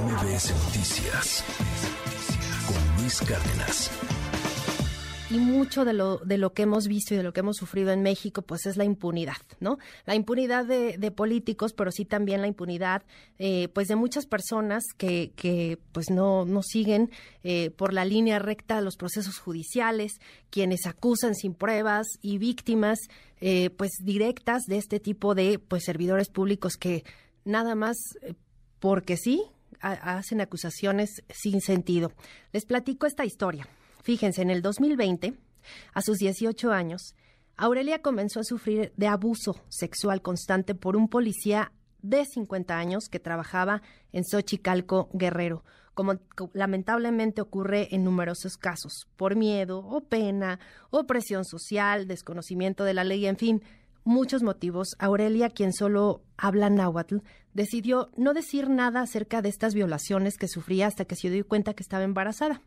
MBS Noticias con Luis Cárdenas. Y mucho de lo, de lo que hemos visto y de lo que hemos sufrido en México, pues es la impunidad, ¿no? La impunidad de, políticos, pero sí también la impunidad, eh, pues de muchas personas que, pues no, no siguen eh, por la línea recta los procesos judiciales, quienes acusan sin pruebas y víctimas, eh, pues directas de este tipo de, pues servidores públicos que nada más porque sí, hacen acusaciones sin sentido. Les platico esta historia. Fíjense, en el 2020, a sus 18 años, Aurelia comenzó a sufrir de abuso sexual constante por un policía de 50 años que trabajaba en Xochicalco, Guerrero, como lamentablemente ocurre en numerosos casos, por miedo o pena o presión social, desconocimiento de la ley, en fin, muchos motivos, Aurelia, quien solo habla náhuatl, decidió no decir nada acerca de estas violaciones que sufría hasta que se dio cuenta que estaba embarazada.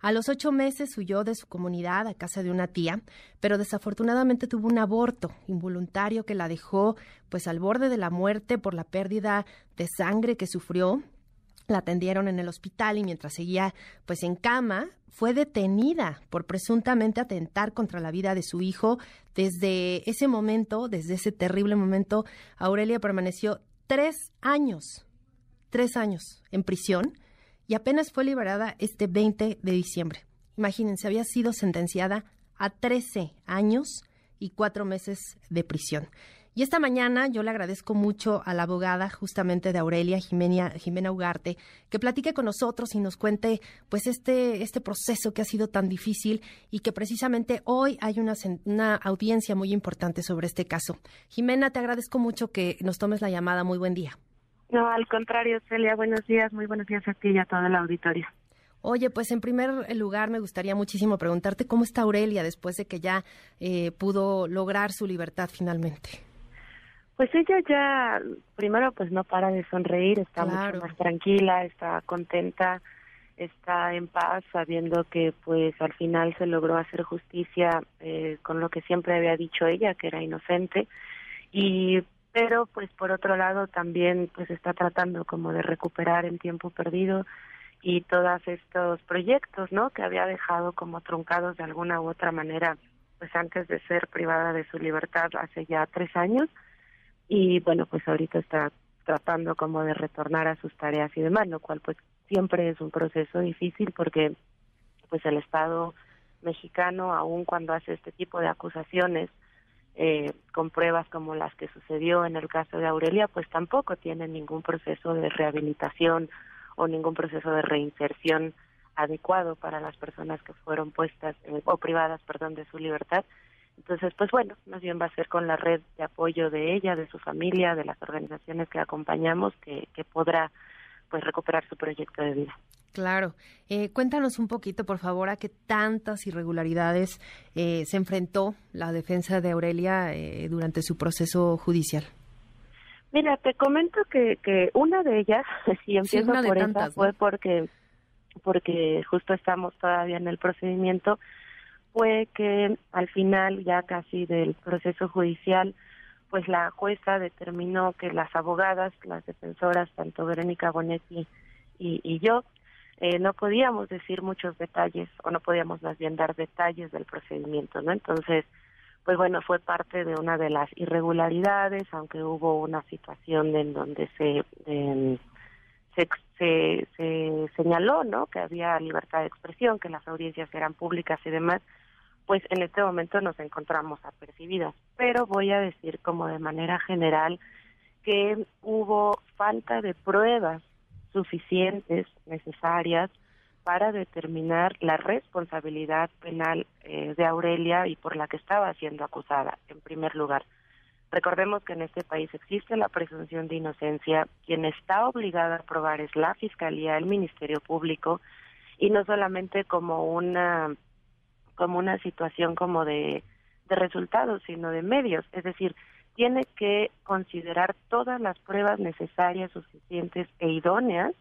A los ocho meses huyó de su comunidad a casa de una tía, pero desafortunadamente tuvo un aborto involuntario que la dejó pues al borde de la muerte por la pérdida de sangre que sufrió la atendieron en el hospital y mientras seguía pues en cama fue detenida por presuntamente atentar contra la vida de su hijo. Desde ese momento, desde ese terrible momento, Aurelia permaneció tres años, tres años en prisión y apenas fue liberada este 20 de diciembre. Imagínense, había sido sentenciada a 13 años y cuatro meses de prisión. Y esta mañana yo le agradezco mucho a la abogada justamente de Aurelia, Jimena, Jimena Ugarte, que platique con nosotros y nos cuente pues este, este proceso que ha sido tan difícil y que precisamente hoy hay una, una audiencia muy importante sobre este caso. Jimena, te agradezco mucho que nos tomes la llamada. Muy buen día. No, al contrario, Celia, buenos días, muy buenos días a ti y a toda la auditoria. Oye, pues en primer lugar me gustaría muchísimo preguntarte cómo está Aurelia después de que ya eh, pudo lograr su libertad finalmente. Pues ella ya, primero, pues no para de sonreír, está mucho más tranquila, está contenta, está en paz, sabiendo que pues al final se logró hacer justicia eh, con lo que siempre había dicho ella, que era inocente. Y pero pues por otro lado también pues está tratando como de recuperar el tiempo perdido y todos estos proyectos, ¿no? Que había dejado como truncados de alguna u otra manera, pues antes de ser privada de su libertad hace ya tres años y bueno, pues ahorita está tratando como de retornar a sus tareas y demás, lo cual pues siempre es un proceso difícil porque pues el Estado mexicano, aun cuando hace este tipo de acusaciones eh, con pruebas como las que sucedió en el caso de Aurelia, pues tampoco tiene ningún proceso de rehabilitación o ningún proceso de reinserción adecuado para las personas que fueron puestas eh, o privadas, perdón, de su libertad entonces, pues bueno, más bien va a ser con la red de apoyo de ella, de su familia, de las organizaciones que acompañamos, que, que podrá pues recuperar su proyecto de vida. Claro. Eh, cuéntanos un poquito, por favor, a qué tantas irregularidades eh, se enfrentó la defensa de Aurelia eh, durante su proceso judicial. Mira, te comento que, que una de ellas, si empiezo por esa, fue porque, porque justo estamos todavía en el procedimiento, fue que al final ya casi del proceso judicial, pues la jueza determinó que las abogadas, las defensoras, tanto Verónica Bonetti y, yo, eh, no podíamos decir muchos detalles o no podíamos más bien dar detalles del procedimiento, ¿no? Entonces, pues bueno, fue parte de una de las irregularidades, aunque hubo una situación en donde se, se, se, se señaló, ¿no? Que había libertad de expresión, que las audiencias eran públicas y demás pues en este momento nos encontramos apercibidas. Pero voy a decir como de manera general que hubo falta de pruebas suficientes, necesarias, para determinar la responsabilidad penal eh, de Aurelia y por la que estaba siendo acusada, en primer lugar. Recordemos que en este país existe la presunción de inocencia. Quien está obligada a probar es la Fiscalía, el Ministerio Público, y no solamente como una como una situación como de, resultados, sino de medios. Es decir, tiene que considerar todas las pruebas necesarias, suficientes e idóneas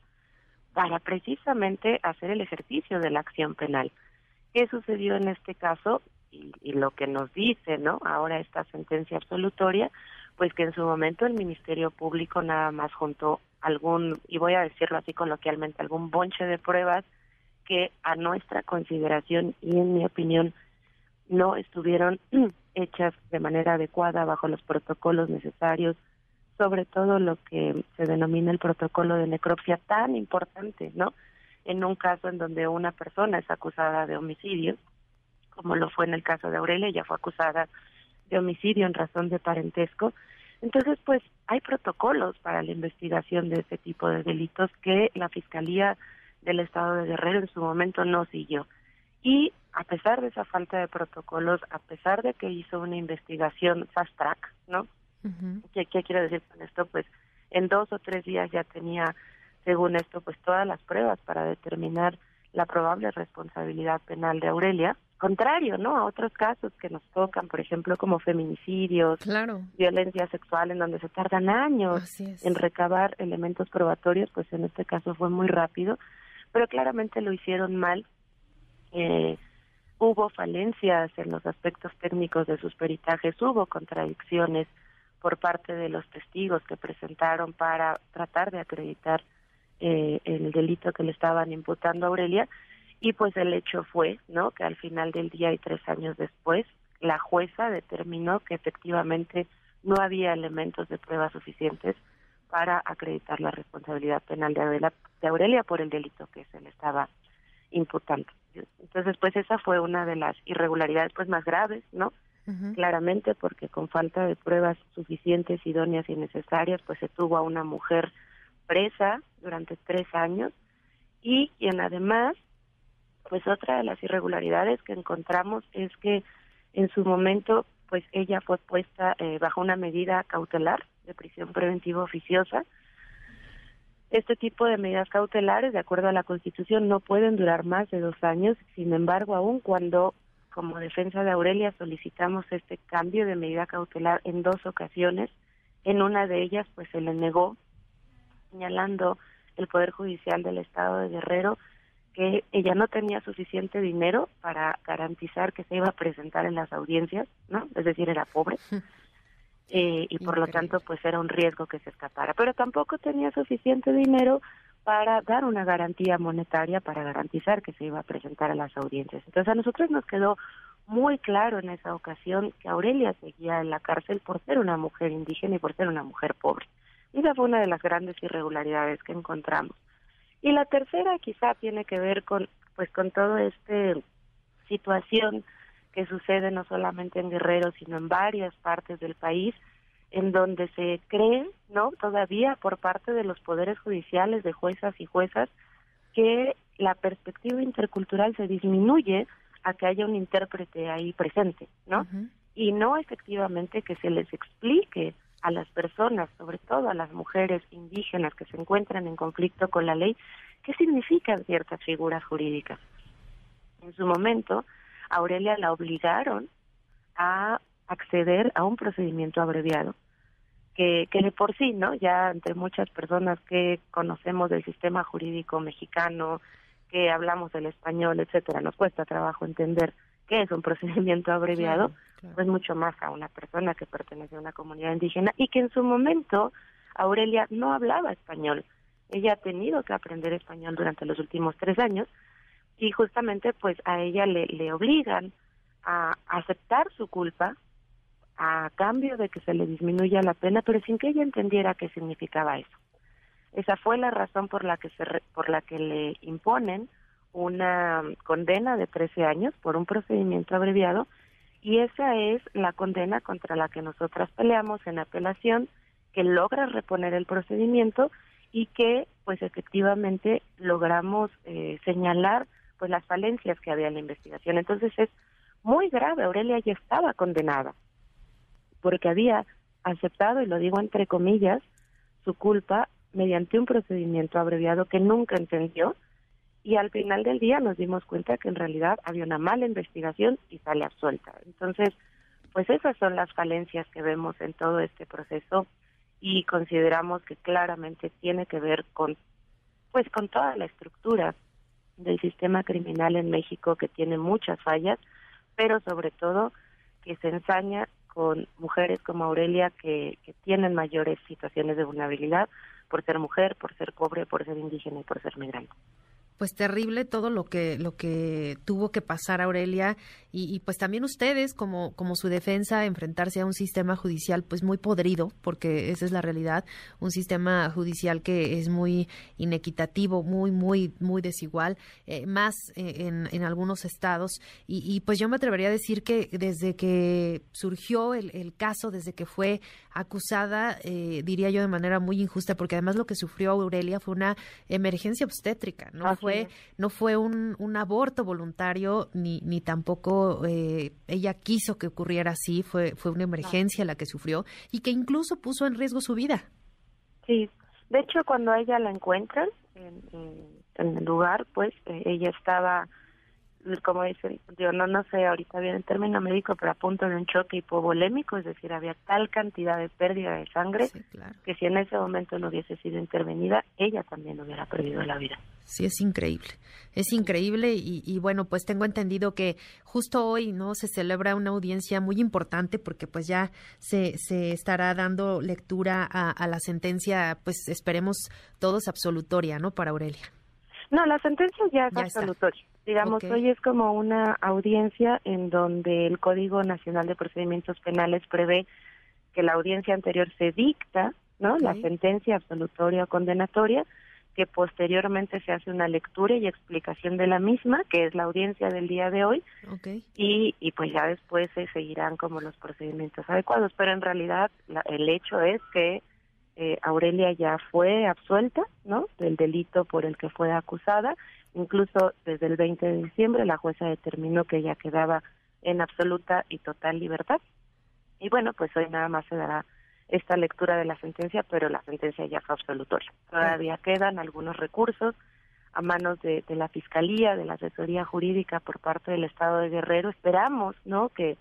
para precisamente hacer el ejercicio de la acción penal. ¿Qué sucedió en este caso? Y, y, lo que nos dice, ¿no? Ahora esta sentencia absolutoria, pues que en su momento el Ministerio Público nada más juntó algún, y voy a decirlo así coloquialmente, algún bonche de pruebas que a nuestra consideración y en mi opinión no estuvieron hechas de manera adecuada bajo los protocolos necesarios, sobre todo lo que se denomina el protocolo de necropsia tan importante, ¿no? En un caso en donde una persona es acusada de homicidio, como lo fue en el caso de Aurelia, ella fue acusada de homicidio en razón de parentesco. Entonces, pues hay protocolos para la investigación de este tipo de delitos que la Fiscalía del Estado de Guerrero en su momento no siguió. Y a pesar de esa falta de protocolos, a pesar de que hizo una investigación fast track, ¿no? ¿Qué, ¿Qué quiero decir con esto? Pues en dos o tres días ya tenía, según esto, pues todas las pruebas para determinar la probable responsabilidad penal de Aurelia contrario, ¿no? A otros casos que nos tocan, por ejemplo, como feminicidios, violencia sexual, en donde se tardan años en recabar elementos probatorios, pues en este caso fue muy rápido, pero claramente lo hicieron mal. Eh, hubo falencias en los aspectos técnicos de sus peritajes, hubo contradicciones por parte de los testigos que presentaron para tratar de acreditar eh, el delito que le estaban imputando a Aurelia y pues el hecho fue, ¿no? Que al final del día y tres años después, la jueza determinó que efectivamente no había elementos de prueba suficientes para acreditar la responsabilidad penal de Aurelia, por el delito que se le estaba imputando. Entonces, pues esa fue una de las irregularidades pues más graves, ¿no? Claramente porque con falta de pruebas suficientes, idóneas y necesarias, pues se tuvo a una mujer presa durante tres años y quien además pues otra de las irregularidades que encontramos es que en su momento pues ella fue puesta eh, bajo una medida cautelar de prisión preventiva oficiosa. Este tipo de medidas cautelares, de acuerdo a la Constitución, no pueden durar más de dos años. Sin embargo, aun cuando como defensa de Aurelia solicitamos este cambio de medida cautelar en dos ocasiones, en una de ellas pues se le negó, señalando el Poder Judicial del Estado de Guerrero que ella no tenía suficiente dinero para garantizar que se iba a presentar en las audiencias, ¿no? Es decir, era pobre. Eh, y por lo tanto, pues era un riesgo que se escapara. Pero tampoco tenía suficiente dinero para dar una garantía monetaria para garantizar que se iba a presentar a las audiencias. Entonces a nosotros nos quedó muy claro en esa ocasión que Aurelia seguía en la cárcel por ser una mujer indígena y por ser una mujer pobre. Y esa fue una de las grandes irregularidades que encontramos. Y la tercera quizá tiene que ver con pues con toda esta situación que sucede no solamente en Guerrero, sino en varias partes del país, en donde se cree, ¿no? Todavía por parte de los poderes judiciales, de juezas y juezas, que la perspectiva intercultural se disminuye a que haya un intérprete ahí presente, ¿no? Y no efectivamente que se les explique a las personas, sobre todo a las mujeres indígenas que se encuentran en conflicto con la ley, qué significan ciertas figuras jurídicas. En su momento, Aurelia la obligaron a acceder a un procedimiento abreviado, que, que de por sí, ¿no? Ya entre muchas personas que conocemos del sistema jurídico mexicano, que hablamos el español, etcétera, nos cuesta trabajo entender qué es un procedimiento abreviado, pues mucho más a una persona que pertenece a una comunidad indígena y que en su momento Aurelia no hablaba español. Ella ha tenido que aprender español durante los últimos tres años y justamente pues a ella le, obligan a aceptar su culpa a cambio de que se le disminuya la pena, pero sin que ella entendiera qué significaba eso. Esa fue la razón por la que se por la que le imponen una condena de 13 años por un procedimiento abreviado y esa es la condena contra la que nosotras peleamos en apelación, que logra reponer el procedimiento y que pues efectivamente logramos eh, señalar pues las falencias que había en la investigación. Entonces es muy grave, Aurelia ya estaba condenada porque había aceptado, y lo digo entre comillas, su culpa mediante un procedimiento abreviado que nunca entendió y al final del día nos dimos cuenta que en realidad había una mala investigación y sale absuelta. Entonces, pues esas son las falencias que vemos en todo este proceso y consideramos que claramente tiene que ver con pues con toda la estructura del sistema criminal en México que tiene muchas fallas, pero sobre todo que se ensaña con mujeres como Aurelia que, tienen mayores situaciones de vulnerabilidad, por ser mujer, por ser pobre, por ser indígena y por ser migrante pues terrible todo lo que lo que tuvo que pasar Aurelia y, pues también ustedes como como su defensa enfrentarse a un sistema judicial pues muy podrido porque esa es la realidad un sistema judicial que es muy inequitativo muy muy muy desigual eh, más eh, en, en, algunos estados. Y, pues yo me atrevería a decir que desde que surgió el, el caso desde que fue acusada eh, diría yo de manera muy injusta porque además lo que sufrió Aurelia fue una emergencia obstétrica no fue, no fue un, un, aborto voluntario, ni, ni tampoco eh, ella quiso que ocurriera así, fue, fue una emergencia la que sufrió y que incluso puso en riesgo su vida. Sí, de hecho cuando ella la encuentran en, en el lugar, pues eh, ella estaba como dicen, yo no no sé ahorita bien el término médico, pero a punto de un choque hipovolémico, es decir, había tal cantidad de pérdida de sangre que si en ese momento no hubiese sido intervenida, ella también hubiera perdido la vida. Sí, es increíble, es increíble y, bueno, pues tengo entendido que justo hoy no se celebra una audiencia muy importante porque pues ya se, se estará dando lectura a, la sentencia, pues esperemos todos absolutoria, ¿no? Para Aurelia. No, la sentencia ya es absolutoria. Digamos, hoy es como una audiencia en donde el Código Nacional de Procedimientos Penales prevé que la audiencia anterior se dicta, ¿no? La sentencia absolutoria o condenatoria, que posteriormente se hace una lectura y explicación de la misma, que es la audiencia del día de hoy, y, y pues ya después se seguirán como los procedimientos adecuados. Pero en realidad el hecho es que eh, Aurelia ya fue absuelta, ¿no? Del delito por el que fue acusada Incluso desde el 20 de diciembre la jueza determinó que ella quedaba en absoluta y total libertad. Y bueno, pues hoy nada más se dará esta lectura de la sentencia, pero la sentencia ya fue absolutoria. Todavía quedan algunos recursos a manos de, la Fiscalía, de la Asesoría Jurídica por parte del Estado de Guerrero. Esperamos, ¿no?, que,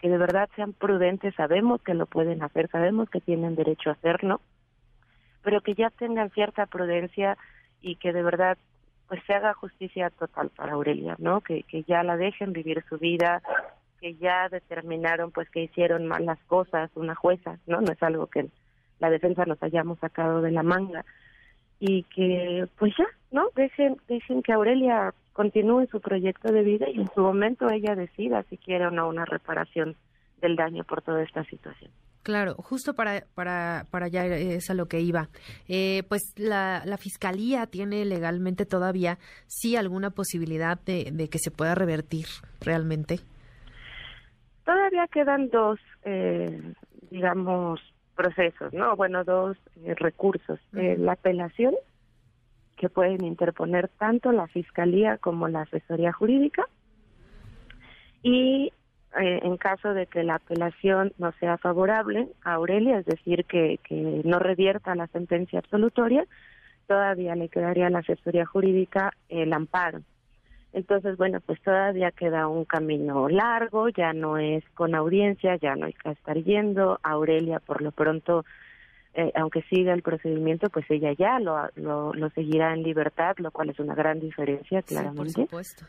que de verdad sean prudentes, sabemos que lo pueden hacer, sabemos que tienen derecho a hacerlo, pero que ya tengan cierta prudencia y que de verdad pues se haga justicia total para Aurelia, ¿no? Que, que ya la dejen vivir su vida, que ya determinaron pues que hicieron mal las cosas una jueza, ¿no? No es algo que la defensa nos hayamos sacado de la manga y que pues ya, ¿no? Dejen dejen que Aurelia continúe su proyecto de vida y en su momento ella decida si quiere o no una reparación del daño por toda esta situación. Claro, justo para, para, para allá es a lo que iba. Eh, pues la, la, Fiscalía tiene legalmente todavía sí alguna posibilidad de, de que se pueda revertir realmente. Todavía quedan dos, eh, digamos, procesos, ¿no? Bueno, dos eh, recursos. la apelación, que pueden interponer tanto la Fiscalía como la Asesoría Jurídica, y eh, en caso de que la apelación no sea favorable a Aurelia, es decir, que, que no revierta la sentencia absolutoria, todavía le quedaría a la asesoría jurídica el amparo. Entonces, bueno, pues todavía queda un camino largo, ya no es con audiencia, ya no hay que estar yendo. Aurelia, por lo pronto, eh, aunque siga el procedimiento, pues ella ya lo, lo, lo, seguirá en libertad, lo cual es una gran diferencia, claramente. Sí, por supuesto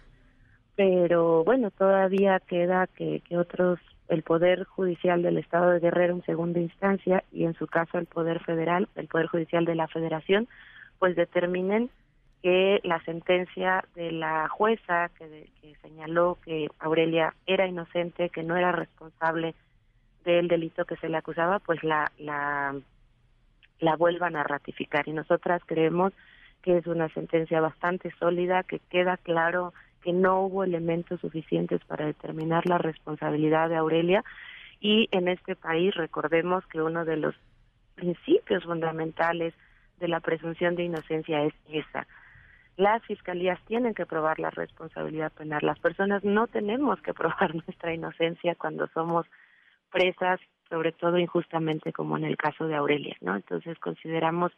pero bueno, todavía queda que, que otros, el Poder Judicial del Estado de Guerrero en segunda instancia y en su caso el Poder Federal, el Poder Judicial de la Federación, pues determinen que la sentencia de la jueza que, que señaló que Aurelia era inocente, que no era responsable del delito que se le acusaba, pues la, la, la vuelvan a ratificar. Y nosotras creemos que es una sentencia bastante sólida, que queda claro que no hubo elementos suficientes para determinar la responsabilidad de Aurelia y en este país recordemos que uno de los principios fundamentales de la presunción de inocencia es esa. Las fiscalías tienen que probar la responsabilidad penal. Las personas no tenemos que probar nuestra inocencia cuando somos presas, sobre todo injustamente como en el caso de Aurelia, ¿no? Entonces consideramos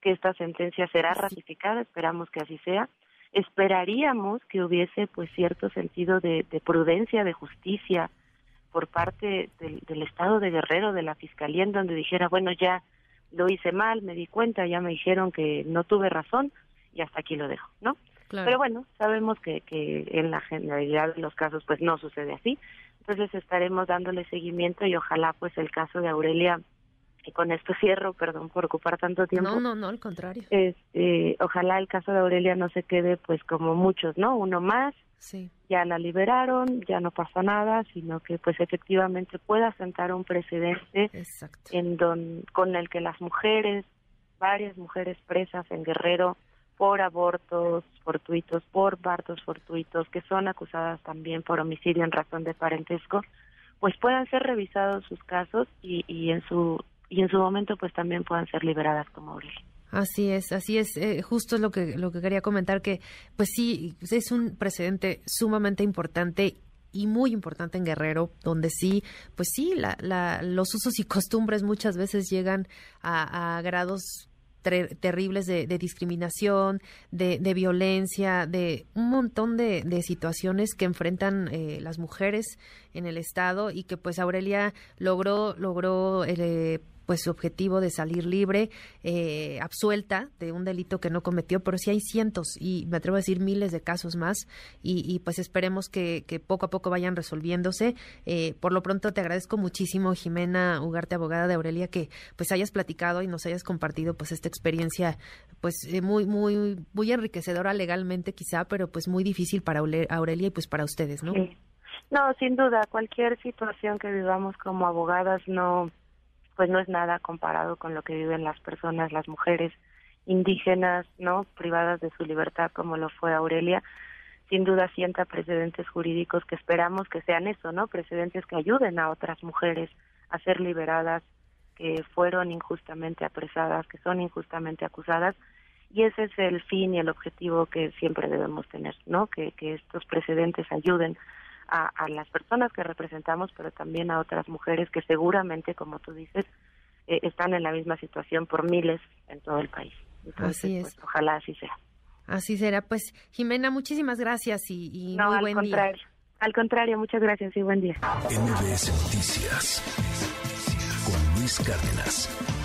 que esta sentencia será ratificada, esperamos que así sea esperaríamos que hubiese pues cierto sentido de, prudencia, de justicia por parte del, Estado de Guerrero, de la Fiscalía, en donde dijera, bueno, ya lo hice mal, me di cuenta, ya me dijeron que no tuve razón y hasta aquí lo dejo, ¿no? Pero bueno, sabemos que, que en la generalidad de los casos pues no sucede así, entonces estaremos dándole seguimiento y ojalá pues el caso de Aurelia y con esto cierro, perdón por ocupar tanto tiempo. No, no, no, al contrario. Este, ojalá el caso de Aurelia no se quede pues como muchos, ¿no? Uno más, sí. ya la liberaron, ya no pasó nada, sino que pues efectivamente pueda sentar un precedente en don, con el que las mujeres, varias mujeres presas en Guerrero por abortos fortuitos, por partos fortuitos, que son acusadas también por homicidio en razón de parentesco, pues puedan ser revisados sus casos y, y en su y en su momento pues también puedan ser liberadas como Aurelia. Así es, así es, eh, justo lo que lo que quería comentar que pues sí es un precedente sumamente importante y muy importante en Guerrero, donde sí, pues sí, la, la, los usos y costumbres muchas veces llegan a, a grados terribles de, discriminación, de, violencia, de un montón de, situaciones que enfrentan eh, las mujeres en el estado y que pues Aurelia logró logró eh, pues su objetivo de salir libre, eh, absuelta de un delito que no cometió, pero sí hay cientos y me atrevo a decir miles de casos más y, pues esperemos que, poco a poco vayan resolviéndose. Eh, por lo pronto te agradezco muchísimo, Jimena Ugarte, abogada de Aurelia, que pues hayas platicado y nos hayas compartido pues esta experiencia pues eh, muy, muy, muy enriquecedora legalmente quizá, pero pues muy difícil para Aurelia y pues para ustedes, ¿no? No, sin duda, cualquier situación que vivamos como abogadas no pues no es nada comparado con lo que viven las personas, las mujeres indígenas, ¿no? privadas de su libertad como lo fue Aurelia. Sin duda sienta precedentes jurídicos que esperamos que sean eso, ¿no? Precedentes que ayuden a otras mujeres a ser liberadas que fueron injustamente apresadas, que son injustamente acusadas y ese es el fin y el objetivo que siempre debemos tener, ¿no? Que, que estos precedentes ayuden a, las personas que representamos, pero también a otras mujeres que seguramente, como tú dices, eh, están en la misma situación por miles en todo el país. así es. Pues, ojalá así sea. Así será. Pues, Jimena, muchísimas gracias y, muy buen contrario, día. Al contrario, muchas gracias y buen día. MBS Noticias con Luis Cárdenas.